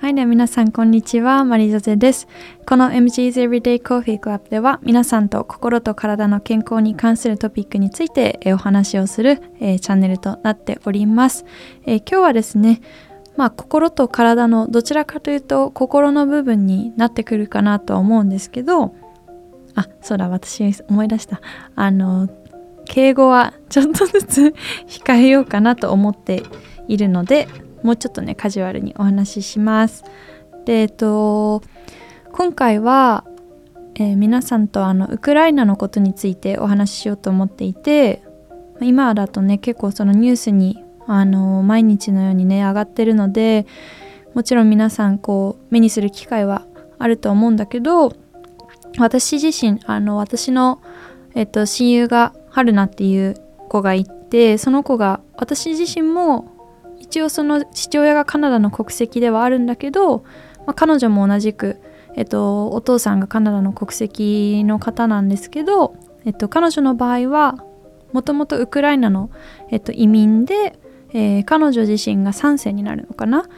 はいね、皆さんこんにちは、マリザゼです。この MG's Everyday Coffee Club では皆さんと心と体の健康に関するトピックについてお話をする、えー、チャンネルとなっております。えー、今日はですね、まあ心と体のどちらかというと心の部分になってくるかなとは思うんですけど、あ、そうだ、私思い出した。あの、敬語はちょっとずつ 控えようかなと思っているので、もうちょっとねカジュアルにお話しします。でえっと今回は、えー、皆さんとあのウクライナのことについてお話ししようと思っていて今だとね結構そのニュースにあの毎日のようにね上がってるのでもちろん皆さんこう目にする機会はあると思うんだけど私自身あの私の、えっと、親友が春菜っていう子がいてその子が私自身も一応その父親がカナダの国籍ではあるんだけど、まあ、彼女も同じく、えっと、お父さんがカナダの国籍の方なんですけど、えっと、彼女の場合はもともとウクライナの、えっと、移民で、えー、彼女自身が3世になるのかな。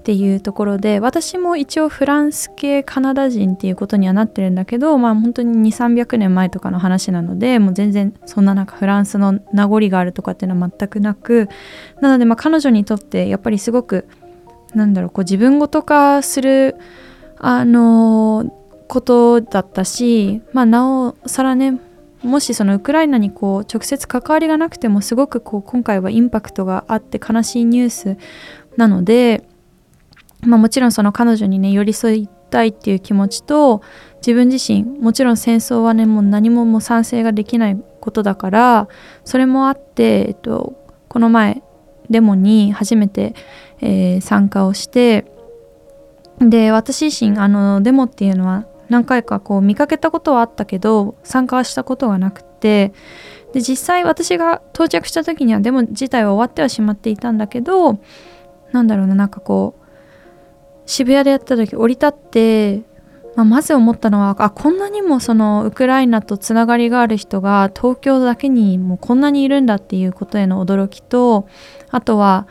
っていうところで私も一応フランス系カナダ人っていうことにはなってるんだけどまあ本当に2300年前とかの話なのでもう全然そんななんかフランスの名残があるとかっていうのは全くなくなのでまあ彼女にとってやっぱりすごくなんだろうこう自分ごと化するあのことだったしまあなおさらねもしそのウクライナにこう直接関わりがなくてもすごくこう今回はインパクトがあって悲しいニュースなのでまあ、もちろんその彼女にね寄り添いたいっていう気持ちと自分自身もちろん戦争はねもう何ももう賛成ができないことだからそれもあって、えっと、この前デモに初めて、えー、参加をしてで私自身あのデモっていうのは何回かこう見かけたことはあったけど参加はしたことがなくてで実際私が到着した時にはデモ自体は終わってはしまっていたんだけどなんだろうななんかこう渋谷でやった時降り立って、まあ、まず思ったのはあこんなにもそのウクライナとつながりがある人が東京だけにもうこんなにいるんだっていうことへの驚きとあとは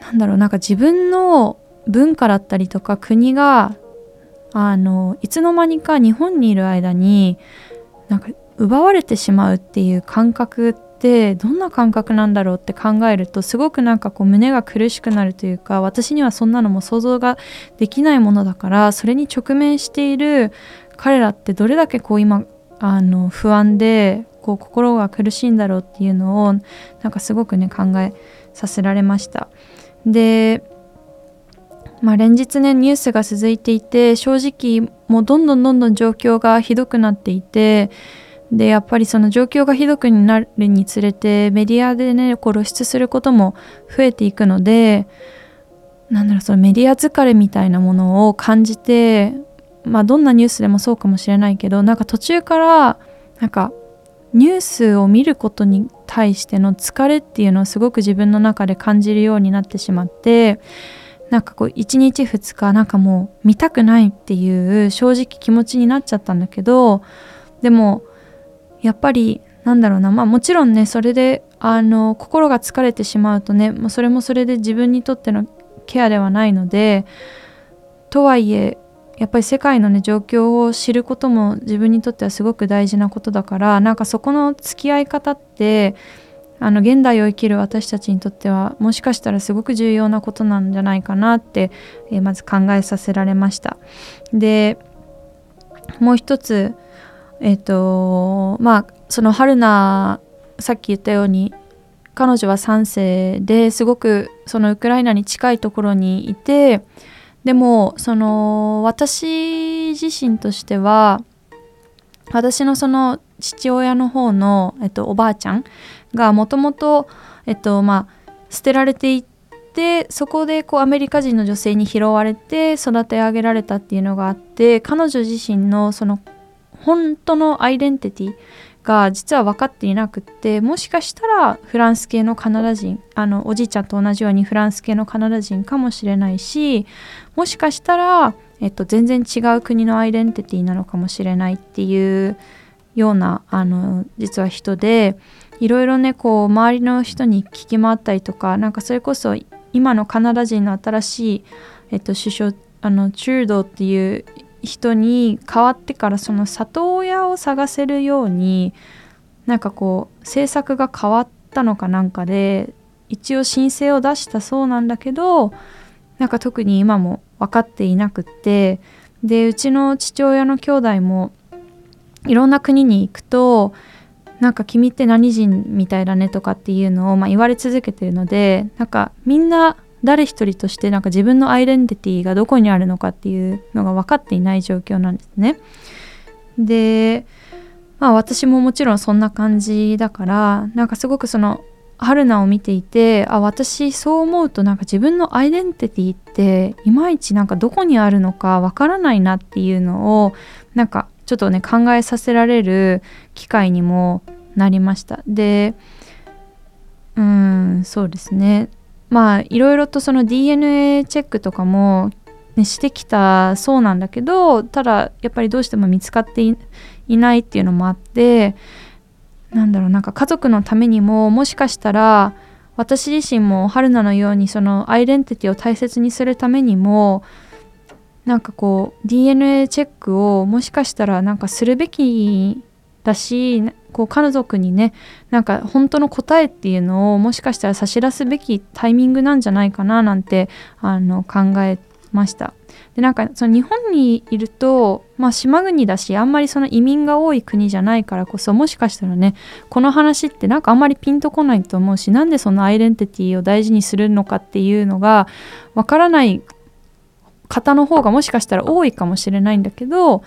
なんだろうなんか自分の文化だったりとか国があのいつの間にか日本にいる間になんか奪われてしまうっていう感覚ってどんな感覚なんだろうって考えるとすごくなんかこう胸が苦しくなるというか私にはそんなのも想像ができないものだからそれに直面している彼らってどれだけこう今あの不安でこう心が苦しいんだろうっていうのをなんかすごくね考えさせられました。でまあ、連日ねニュースが続いていて正直もうどんどんどんどん状況がひどくなっていてでやっぱりその状況がひどくなるにつれてメディアでねこう露出することも増えていくのでなんだろうそのメディア疲れみたいなものを感じてまあどんなニュースでもそうかもしれないけどなんか途中からなんかニュースを見ることに対しての疲れっていうのをすごく自分の中で感じるようになってしまってなんかこう1日2日なんかもう見たくないっていう正直気持ちになっちゃったんだけどでもやっぱりなんだろうなまあもちろんねそれであの心が疲れてしまうとねもうそれもそれで自分にとってのケアではないのでとはいえやっぱり世界のね状況を知ることも自分にとってはすごく大事なことだからなんかそこの付き合い方ってあの現代を生きる私たちにとってはもしかしたらすごく重要なことなんじゃないかなって、えー、まず考えさせられました。でもう一つえっ、とまあその春菜さっき言ったように彼女は3世ですごくそのウクライナに近いところにいてでもその私自身としては私のその父親の方の、えっと、おばあちゃんがもともと、えっとまあ、捨てられていってそこでこうアメリカ人の女性に拾われて育て上げられたっていうのがあって彼女自身のその本当のアイデンティティが実は分かっていなくってもしかしたらフランス系のカナダ人あのおじいちゃんと同じようにフランス系のカナダ人かもしれないしもしかしたら、えっと、全然違う国のアイデンティティなのかもしれないっていうようなあの実は人でいろいろねこう周りの人に聞き回ったりとかなんかそれこそ今のカナダ人の新しい、えっと、首相あのチュードっていう人に変わってからその里親を探せるようになんかこう政策が変わったのかなんかで一応申請を出したそうなんだけどなんか特に今も分かっていなくってでうちの父親の兄弟もいろんな国に行くとなんか君って何人みたいだねとかっていうのを、まあ、言われ続けてるのでなんかみんな誰一人としてなんか自分のアイデンティティがどこにあるのかっていうのが分かっていない状況なんですね。でまあ私ももちろんそんな感じだからなんかすごくその春菜を見ていてあ私そう思うとなんか自分のアイデンティティっていまいちなんかどこにあるのかわからないなっていうのをなんかちょっとね考えさせられる機会にもなりましたでうんそうですねまあいろいろとその DNA チェックとかも、ね、してきたそうなんだけどただやっぱりどうしても見つかっていないっていうのもあってなんだろうなんか家族のためにももしかしたら私自身も春菜のようにそのアイデンティティを大切にするためにもなんかこう DNA チェックをもしかしたらなんかするべきだしこう家族にねなんか本当の答えっていうのをもしかしたら差し出すべきタイミングなんじゃないかななんてあの考えました。でなんかその日本にいると、まあ、島国だしあんまりその移民が多い国じゃないからこそもしかしたらねこの話ってなんかあんまりピンとこないと思うしなんでそのアイデンティティを大事にするのかっていうのがわからない方の方がもしかしたら多いかもしれないんだけど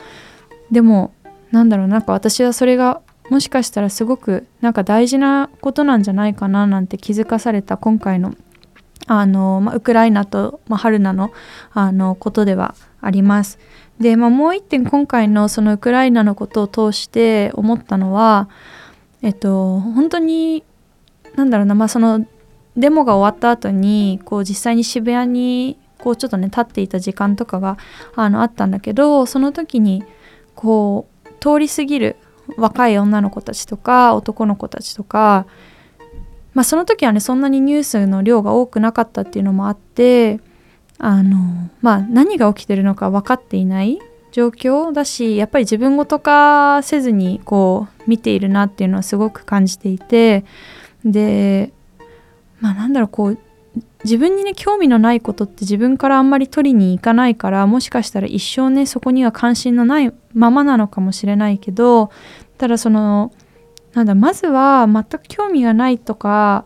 でもなんだろうなんか私はそれがもしかしたらすごくなんか大事なことなんじゃないかななんて気づかされた今回のあの、まあ、ウクライナと、まあ、春菜のあのことではあります。で、まあ、もう一点今回のそのウクライナのことを通して思ったのはえっと本当になんだろうなまあそのデモが終わった後にこう実際に渋谷にこうちょっとね立っていた時間とかがあのあったんだけどその時にこう通り過ぎる若い女の子たちとか男の子たちとか、まあ、その時はねそんなにニュースの量が多くなかったっていうのもあってあの、まあ、何が起きてるのか分かっていない状況だしやっぱり自分ごと化せずにこう見ているなっていうのはすごく感じていてでまあなんだろうこう自分にね興味のないことって自分からあんまり取りに行かないからもしかしたら一生ねそこには関心のないままなのかもしれないけどただそのなんだまずは全く興味がないとか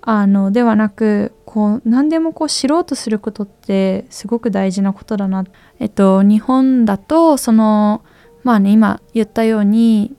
あのではなくこう何でもこう知ろうとすることってすごく大事なことだな。えっと日本だとそのまあね今言ったように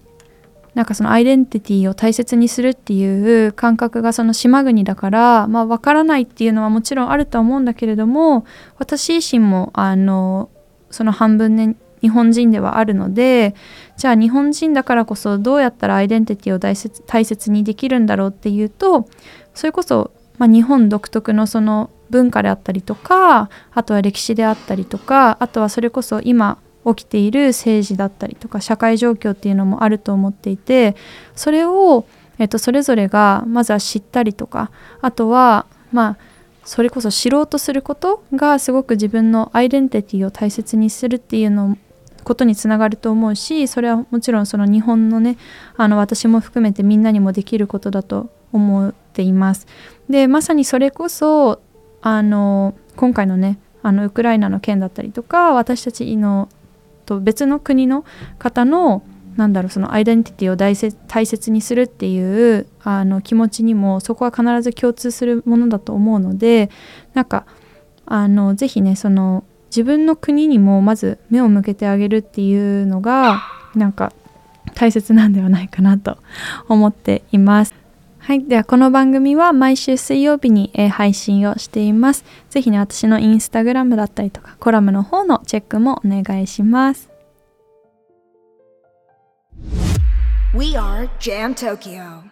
なんかそのアイデンティティを大切にするっていう感覚がその島国だからまあ分からないっていうのはもちろんあるとは思うんだけれども私自身もあのその半分ね日本人ではあるのでじゃあ日本人だからこそどうやったらアイデンティティを大切大切にできるんだろうっていうとそれこそ、まあ、日本独特のその文化であったりとかあとは歴史であったりとかあとはそれこそ今起きている政治だったりとか社会状況っていうのもあると思っていてそれを、えっと、それぞれがまずは知ったりとかあとはまあそれこそ知ろうとすることがすごく自分のアイデンティティを大切にするっていうのことにつながると思うしそれはもちろんその日本のねあの私も含めてみんなにもできることだと思っています。でまさにそれこそあの今回のねあのウクライナの件だったりとか私たちのと別の国の方のなんだろうそのアイデンティティを大大切にするっていうあの気持ちにもそこは必ず共通するものだと思うのでなんかあのぜひねその自分の国にもまず目を向けてあげるっていうのがなんか大切なんではないかなと思っています。はい。では、この番組は毎週水曜日に、えー、配信をしています。ぜひね、私のインスタグラムだったりとか、コラムの方のチェックもお願いします。We are Jam Tokyo.